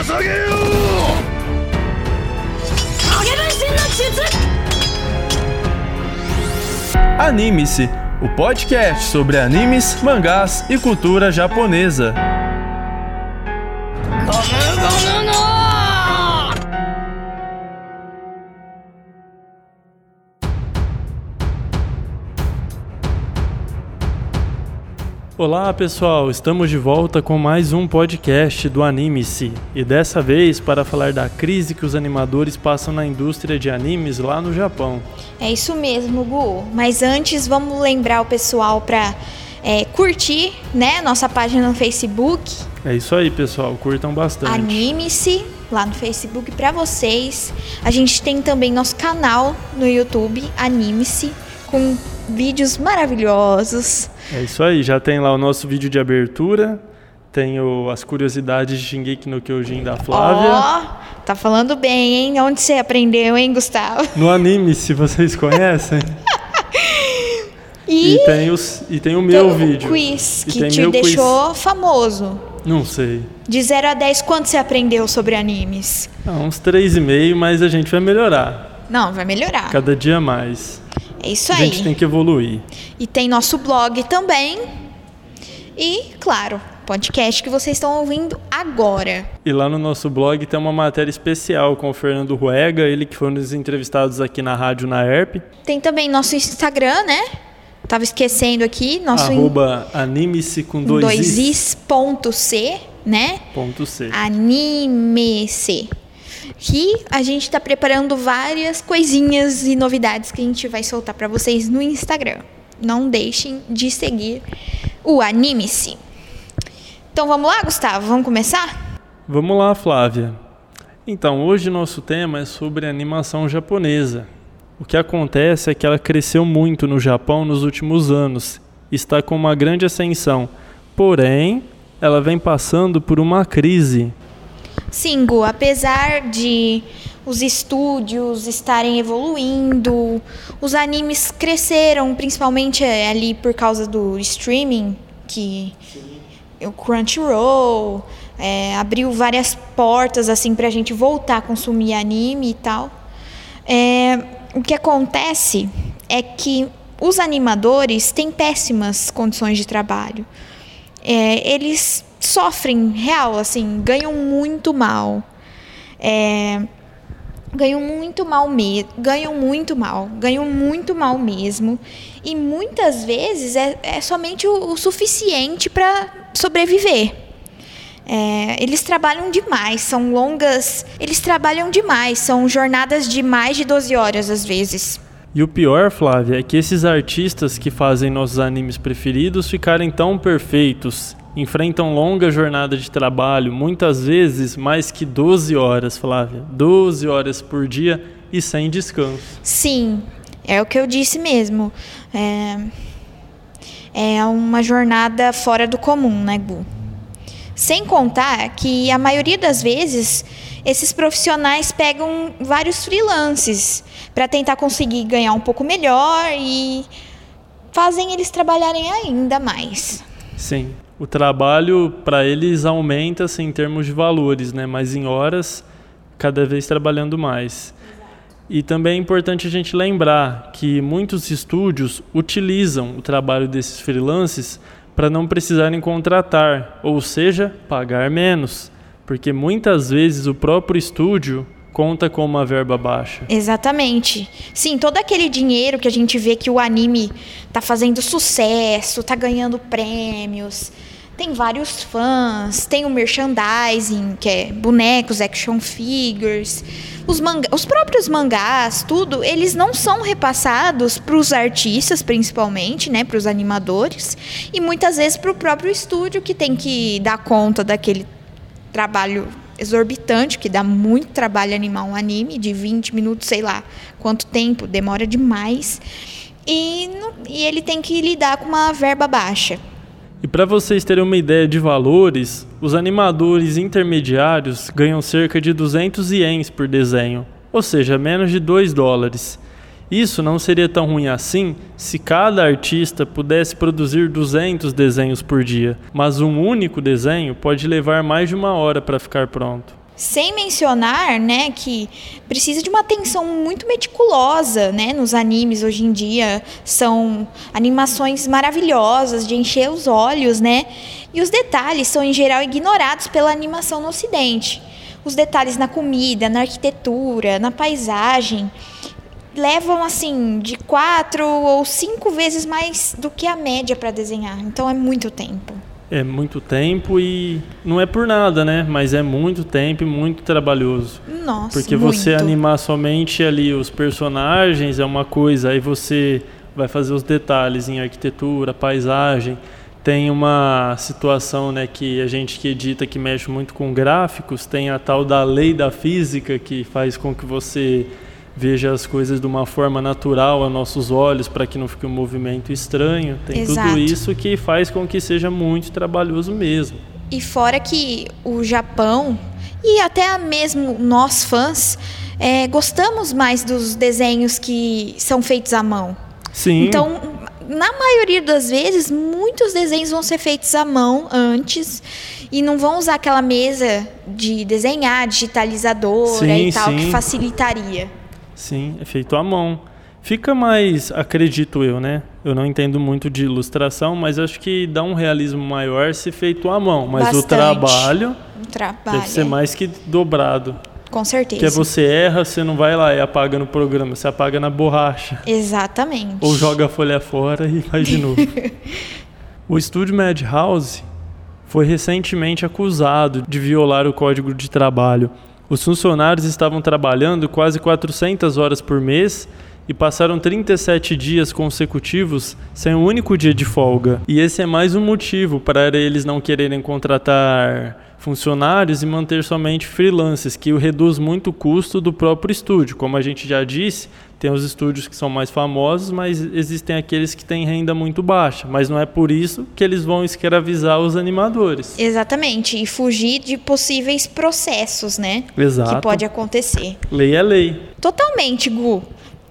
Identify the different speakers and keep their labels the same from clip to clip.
Speaker 1: 捧げよう
Speaker 2: 影分身の術
Speaker 3: Anime-se, o podcast sobre animes, mangás e cultura japonesa. Olá pessoal, estamos de volta com mais um podcast do Anime-se e dessa vez para falar da crise que os animadores passam na indústria de animes lá no Japão.
Speaker 4: É isso mesmo, Gu. Mas antes, vamos lembrar o pessoal para curtir, né, nossa página no Facebook,
Speaker 3: É isso aí pessoal, curtam bastante.
Speaker 4: Anime-se lá no Facebook para vocês. A gente tem também nosso canal no YouTube, Anime-se, com vídeos maravilhosos.
Speaker 3: É isso aí, já tem lá o nosso vídeo de abertura, tem o- as curiosidades de Shingeki no Kyojin da Flávia.
Speaker 4: Ó, tá falando bem, hein? Onde você aprendeu, hein, Gustavo?
Speaker 3: No anime, se vocês conhecem.
Speaker 4: E,
Speaker 3: E tem, os, e tem o meu
Speaker 4: tem o
Speaker 3: vídeo.
Speaker 4: quiz
Speaker 3: E
Speaker 4: que te
Speaker 3: meu quiz.
Speaker 4: deixou famoso.
Speaker 3: Não sei.
Speaker 4: De 0 a 10, quanto você aprendeu sobre animes?
Speaker 3: Ah, uns 3,5, mas a gente vai melhorar.
Speaker 4: Não, vai melhorar.
Speaker 3: Cada dia mais.
Speaker 4: É isso
Speaker 3: A
Speaker 4: aí.
Speaker 3: gente tem que evoluir.
Speaker 4: E tem nosso blog também. E, claro, podcast que vocês estão ouvindo agora.
Speaker 3: E lá no nosso blog tem uma matéria especial com o Fernando Ruega, ele que foi um dos entrevistados aqui na rádio na ERP.
Speaker 4: Tem também nosso Instagram, né? Tava esquecendo aqui, nosso
Speaker 3: arroba anime-se com dois,
Speaker 4: dois
Speaker 3: is.
Speaker 4: is ponto C, né?
Speaker 3: Ponto C.
Speaker 4: Anime-se. Que a gente tá preparando várias coisinhas e novidades que a gente vai soltar para vocês no Instagram. Não deixem de seguir o Anime-se. Então vamos lá, Gustavo? Vamos começar?
Speaker 3: Vamos lá, Flávia. Então, hoje nosso tema é sobre animação japonesa. O que acontece é que ela cresceu muito no Japão nos últimos anos, está com uma grande ascensão. Porém, ela vem passando por uma crise.
Speaker 4: Sim, Gu, apesar de os estúdios estarem evoluindo, os animes cresceram, principalmente eh, ali por causa do streaming, que o Crunchyroll eh, abriu várias portas assim para a gente voltar a consumir anime e tal. É, o que acontece é que os animadores têm péssimas condições de trabalho. É, eles sofrem real, assim, ganham muito mal. É, ganham muito mal mesmo, ganham muito mal, ganham muito mal mesmo. E muitas vezes é, é somente o, o suficiente para sobreviver. É, eles trabalham demais, são longas. Eles trabalham demais, são jornadas de mais de 12 horas às vezes.
Speaker 3: E o pior, Flávia, é que esses artistas que fazem nossos animes preferidos ficarem tão perfeitos, enfrentam longa jornada de trabalho, muitas vezes mais que 12 horas, Flávia. 12 horas por dia e sem descanso.
Speaker 4: Sim, é o que eu disse mesmo. É, é uma jornada fora do comum, né, Gu? Sem contar que a maioria das vezes esses profissionais pegam vários freelances para tentar conseguir ganhar um pouco melhor e fazem eles trabalharem ainda mais.
Speaker 3: Sim. O trabalho para eles aumenta assim, em termos de valores, né? mas em horas, cada vez trabalhando mais. E também é importante a gente lembrar que muitos estúdios utilizam o trabalho desses freelances para não precisarem contratar, ou seja, pagar menos, porque muitas vezes o próprio estúdio conta com uma verba baixa.
Speaker 4: Exatamente. Sim, todo aquele dinheiro que a gente vê que o anime tá fazendo sucesso, tá ganhando prêmios, tem vários fãs, tem o merchandising, que é bonecos, action figures, os, manga os próprios mangás, tudo, eles não são repassados para os artistas, principalmente, né, para os animadores, e muitas vezes para o próprio estúdio que tem que dar conta daquele trabalho exorbitante, que dá muito trabalho animar um anime de 20 minutos, sei lá quanto tempo, demora demais. E, e ele tem que lidar com uma verba baixa.
Speaker 3: E para vocês terem uma ideia de valores, os animadores intermediários ganham cerca de 200 ienes por desenho, ou seja, menos de 2 dólares. Isso não seria tão ruim assim se cada artista pudesse produzir 200 desenhos por dia, mas um único desenho pode levar mais de uma hora para ficar pronto.
Speaker 4: Sem mencionar, né, que precisa de uma atenção muito meticulosa, né, nos animes hoje em dia. São animações maravilhosas, de encher os olhos, né? E os detalhes são, em geral, ignorados pela animação no ocidente. Os detalhes na comida, na arquitetura, na paisagem, levam, assim, de quatro ou cinco vezes mais do que a média para desenhar. Então, é muito tempo.
Speaker 3: É muito tempo e não é por nada, né? Mas é muito tempo e muito trabalhoso.
Speaker 4: Nossa,
Speaker 3: Porque
Speaker 4: muito.
Speaker 3: você animar somente ali os personagens é uma coisa, aí você vai fazer os detalhes em arquitetura, paisagem. Tem uma situação, né, que a gente que edita que mexe muito com gráficos, tem a tal da lei da física que faz com que você veja as coisas de uma forma natural a nossos olhos para que não fique um movimento estranho. Tem
Speaker 4: Exato.
Speaker 3: tudo isso que faz com que seja muito trabalhoso mesmo.
Speaker 4: E fora que o Japão e até mesmo nós fãs é, gostamos mais dos desenhos que são feitos à mão.
Speaker 3: Sim.
Speaker 4: Então, na maioria das vezes, muitos desenhos vão ser feitos à mão antes e não vão usar aquela mesa de desenhar, digitalizadora
Speaker 3: Sim,
Speaker 4: e tal,
Speaker 3: sim.
Speaker 4: que facilitaria.
Speaker 3: Sim, é feito à mão. Fica mais, acredito eu, né? Eu não entendo muito de ilustração, mas acho que dá um realismo maior se feito à mão. Mas o
Speaker 4: Bastante.
Speaker 3: trabalho
Speaker 4: Um trabalho.
Speaker 3: deve ser mais que dobrado.
Speaker 4: Com certeza.
Speaker 3: Porque você erra, você não vai lá e apaga no programa, você apaga na borracha.
Speaker 4: Exatamente.
Speaker 3: Ou joga a folha fora e faz de novo. o estúdio Madhouse foi recentemente acusado de violar o código de trabalho. Os funcionários estavam trabalhando quase 400 horas por mês e passaram 37 dias consecutivos sem um único dia de folga. E esse é mais um motivo para eles não quererem contratar funcionários e manter somente freelancers, que reduz muito o custo do próprio estúdio. Como a gente já disse, tem os estúdios que são mais famosos, mas existem aqueles que têm renda muito baixa. Mas não é por isso que eles vão escravizar os animadores.
Speaker 4: Exatamente. E fugir de possíveis processos, né?
Speaker 3: Exato.
Speaker 4: Que pode acontecer.
Speaker 3: Lei é lei.
Speaker 4: Totalmente, Gu.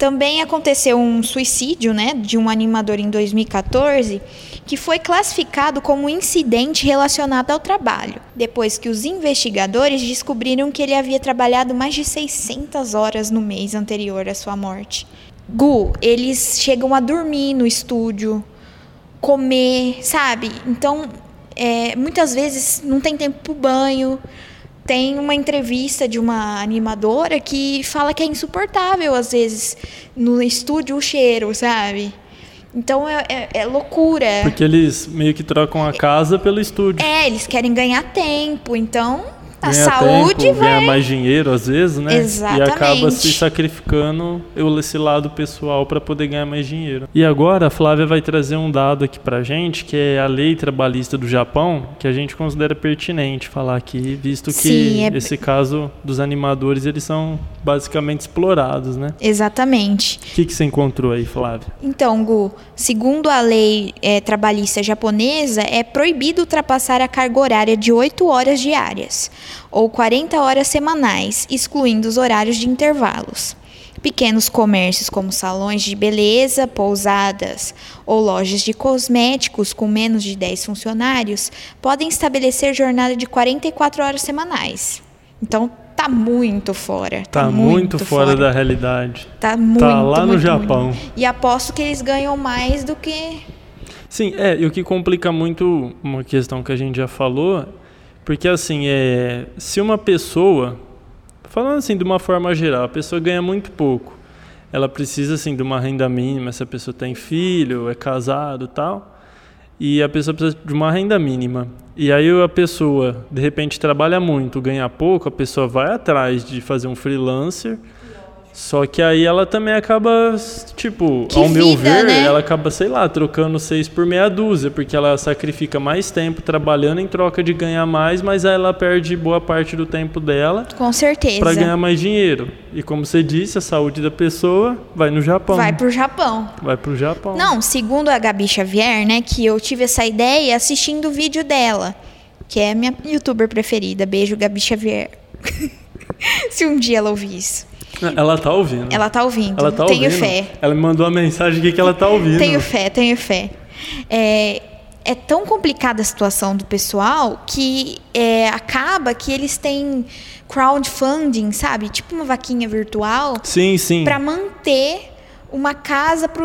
Speaker 4: Também aconteceu um suicídio, né, de um animador em 2014, que foi classificado como incidente relacionado ao trabalho, depois que os investigadores descobriram que ele havia trabalhado mais de 600 horas no mês anterior à sua morte. Gu, eles chegam a dormir no estúdio, comer, sabe? Então, é, muitas vezes não tem tempo para banho. Tem uma entrevista de uma animadora que fala que é insuportável, às vezes, no estúdio o cheiro, sabe? Então é, é- é loucura.
Speaker 3: Porque eles meio que trocam a casa pelo estúdio.
Speaker 4: É, eles querem ganhar tempo, então a
Speaker 3: Ganha
Speaker 4: saúde
Speaker 3: tempo,
Speaker 4: vai.
Speaker 3: ganha mais dinheiro às vezes, né?
Speaker 4: Exatamente.
Speaker 3: E acaba se sacrificando esse lado pessoal para poder ganhar mais dinheiro. E agora a Flávia vai trazer um dado aqui pra gente, que é a lei trabalhista do Japão, que a gente considera pertinente falar aqui, visto que
Speaker 4: Sim, é-
Speaker 3: esse caso dos animadores, eles são basicamente explorados, né?
Speaker 4: Exatamente.
Speaker 3: O que, que você encontrou aí, Flávia?
Speaker 4: Então, Gu, segundo a lei eh, trabalhista japonesa, é proibido ultrapassar a carga horária de 8 horas diárias, ou 40 horas semanais, excluindo os horários de intervalos. Pequenos comércios como salões de beleza, pousadas ou lojas de cosméticos com menos de 10 funcionários podem estabelecer jornada de 44 horas semanais. Então, tá muito fora.
Speaker 3: Tá, muito, fora, da realidade.
Speaker 4: Tá muito,
Speaker 3: lá no
Speaker 4: muito,
Speaker 3: Japão.
Speaker 4: muito. E aposto que eles ganham mais do que.
Speaker 3: Sim, é, e o que complica muito uma questão que a gente já falou, porque assim, é, se uma pessoa, falando assim de uma forma geral, a pessoa ganha muito pouco, ela precisa assim de uma renda mínima, se a pessoa tem filho, é casado, e tal, e a pessoa precisa de uma renda mínima. E aí a pessoa, de repente, trabalha muito, ganha pouco, a pessoa vai atrás de fazer um freelancer. Só que aí ela também acaba, tipo,
Speaker 4: Que
Speaker 3: ao meu
Speaker 4: vida,
Speaker 3: ver,
Speaker 4: né?
Speaker 3: ela acaba, sei lá, trocando seis por meia dúzia, porque ela sacrifica mais tempo trabalhando em troca de ganhar mais, mas aí ela perde boa parte do tempo dela
Speaker 4: Com certeza.
Speaker 3: para ganhar mais dinheiro. E como você disse, a saúde da pessoa vai no Japão.
Speaker 4: Vai pro Japão.
Speaker 3: Vai pro Japão.
Speaker 4: Não, segundo a Gabi Xavier, né, que eu tive essa ideia assistindo o vídeo dela, que é a minha youtuber preferida. Beijo, Gabi Xavier. Se um dia ela ouvir isso.
Speaker 3: Ela tá ouvindo.
Speaker 4: Ela tá ouvindo.
Speaker 3: Ela tá
Speaker 4: Tenho
Speaker 3: ouvindo.
Speaker 4: fé.
Speaker 3: Ela me mandou uma mensagem aqui que ela tá ouvindo.
Speaker 4: Tenho fé, tenho fé. É, é tão complicada a situação do pessoal que é, acaba que eles têm crowdfunding, sabe? Tipo uma vaquinha virtual
Speaker 3: Sim, sim.
Speaker 4: para manter uma casa para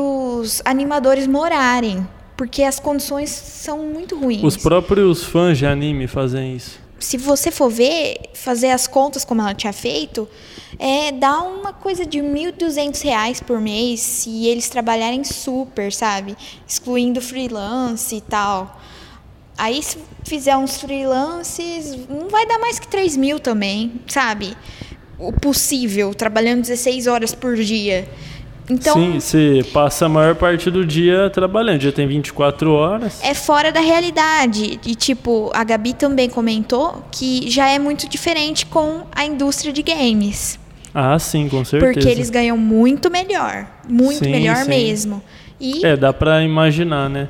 Speaker 4: os animadores morarem, porque as condições são muito ruins.
Speaker 3: Os próprios fãs de anime fazem isso.
Speaker 4: Se você for ver, fazer as contas como ela tinha feito, é, dá uma coisa de 1.200 reais por mês se eles trabalharem super, sabe? Excluindo freelance e tal. Aí se fizer uns freelances, não vai dar mais que 3 mil também, sabe? O possível, trabalhando 16 horas por dia. Então,
Speaker 3: Sim, você passa a maior parte do dia trabalhando. Já tem 24 horas.
Speaker 4: é fora da realidade. E, tipo, a Gabi também comentou que já é muito diferente com a indústria de games.
Speaker 3: Ah, sim, com certeza.
Speaker 4: Porque eles ganham muito melhor. Muito
Speaker 3: Sim,
Speaker 4: melhor
Speaker 3: sim.
Speaker 4: mesmo. E
Speaker 3: É, dá pra imaginar, né?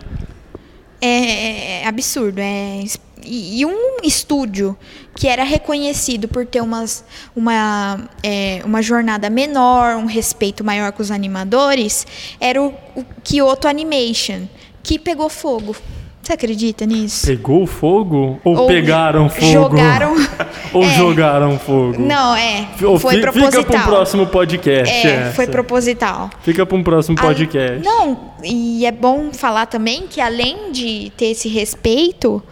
Speaker 4: é, é absurdo. É, e, e um estúdio que era reconhecido por ter umas, uma, é, uma jornada menor, um respeito maior com os animadores, era o, o Kyoto Animation, que pegou fogo. Você acredita nisso?
Speaker 3: Pegou fogo? Ou,
Speaker 4: Ou
Speaker 3: pegaram fogo?
Speaker 4: Jogaram.
Speaker 3: Ou
Speaker 4: é.
Speaker 3: jogaram fogo?
Speaker 4: Não, é.
Speaker 3: Ou
Speaker 4: Foi
Speaker 3: fi-
Speaker 4: proposital.
Speaker 3: Fica para um próximo podcast.
Speaker 4: É,
Speaker 3: essa.
Speaker 4: foi proposital.
Speaker 3: Fica para um próximo
Speaker 4: A-
Speaker 3: podcast.
Speaker 4: Não, e é bom falar também que além de ter esse respeito,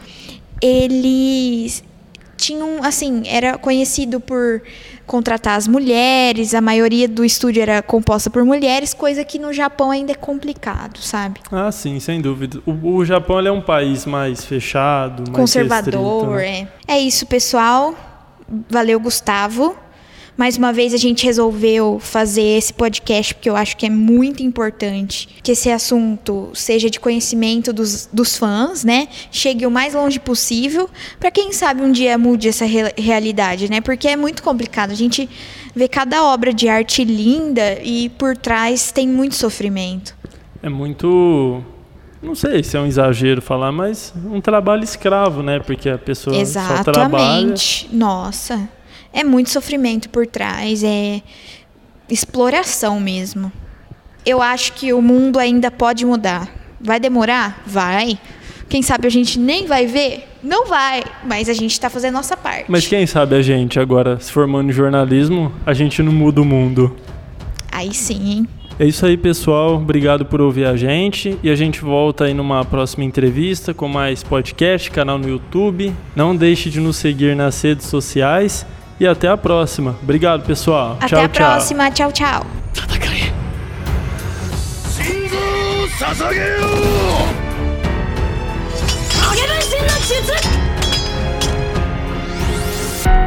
Speaker 4: eles tinham, assim, era conhecido por contratar as mulheres, a maioria do estúdio era composta por mulheres, coisa que no Japão ainda é complicado, sabe?
Speaker 3: Ah, sim, sem dúvida. O, o Japão é um país mais fechado, mais
Speaker 4: Conservador,
Speaker 3: restrito, né?
Speaker 4: é. É isso, pessoal. Valeu, Gustavo. Mais uma vez a gente resolveu fazer esse podcast porque eu acho que é muito importante que esse assunto seja de conhecimento dos, dos fãs, né? Chegue o mais longe possível, para quem sabe um dia mude essa re- realidade, né? Porque é muito complicado. A gente vê cada obra de arte linda e por trás tem muito sofrimento.
Speaker 3: É muito. Não sei se é um exagero falar, mas um trabalho escravo, né? Porque a pessoa só trabalha.
Speaker 4: Exatamente. Nossa, é muito sofrimento por trás, é exploração mesmo. Eu acho que o mundo ainda pode mudar. Vai demorar? Vai. Quem sabe a gente nem vai ver? Não vai, mas a gente está fazendo a nossa parte.
Speaker 3: Mas quem sabe a gente agora, se formando em jornalismo, a gente não muda o mundo.
Speaker 4: Aí sim, hein?
Speaker 3: É isso aí, pessoal. Obrigado por ouvir a gente. E a gente volta aí numa próxima entrevista com mais podcast, canal no YouTube. Não deixe de nos seguir nas redes sociais E até a próxima. Obrigado, pessoal.
Speaker 4: Até
Speaker 3: tchau,
Speaker 4: a
Speaker 3: tchau.
Speaker 4: próxima. Tchau, tchau.
Speaker 1: 信号を捧げよう
Speaker 2: 影分身の術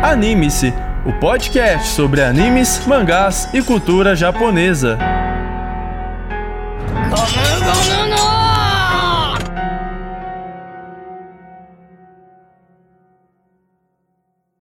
Speaker 3: Anime-se, o podcast sobre animes, mangás e cultura japonesa.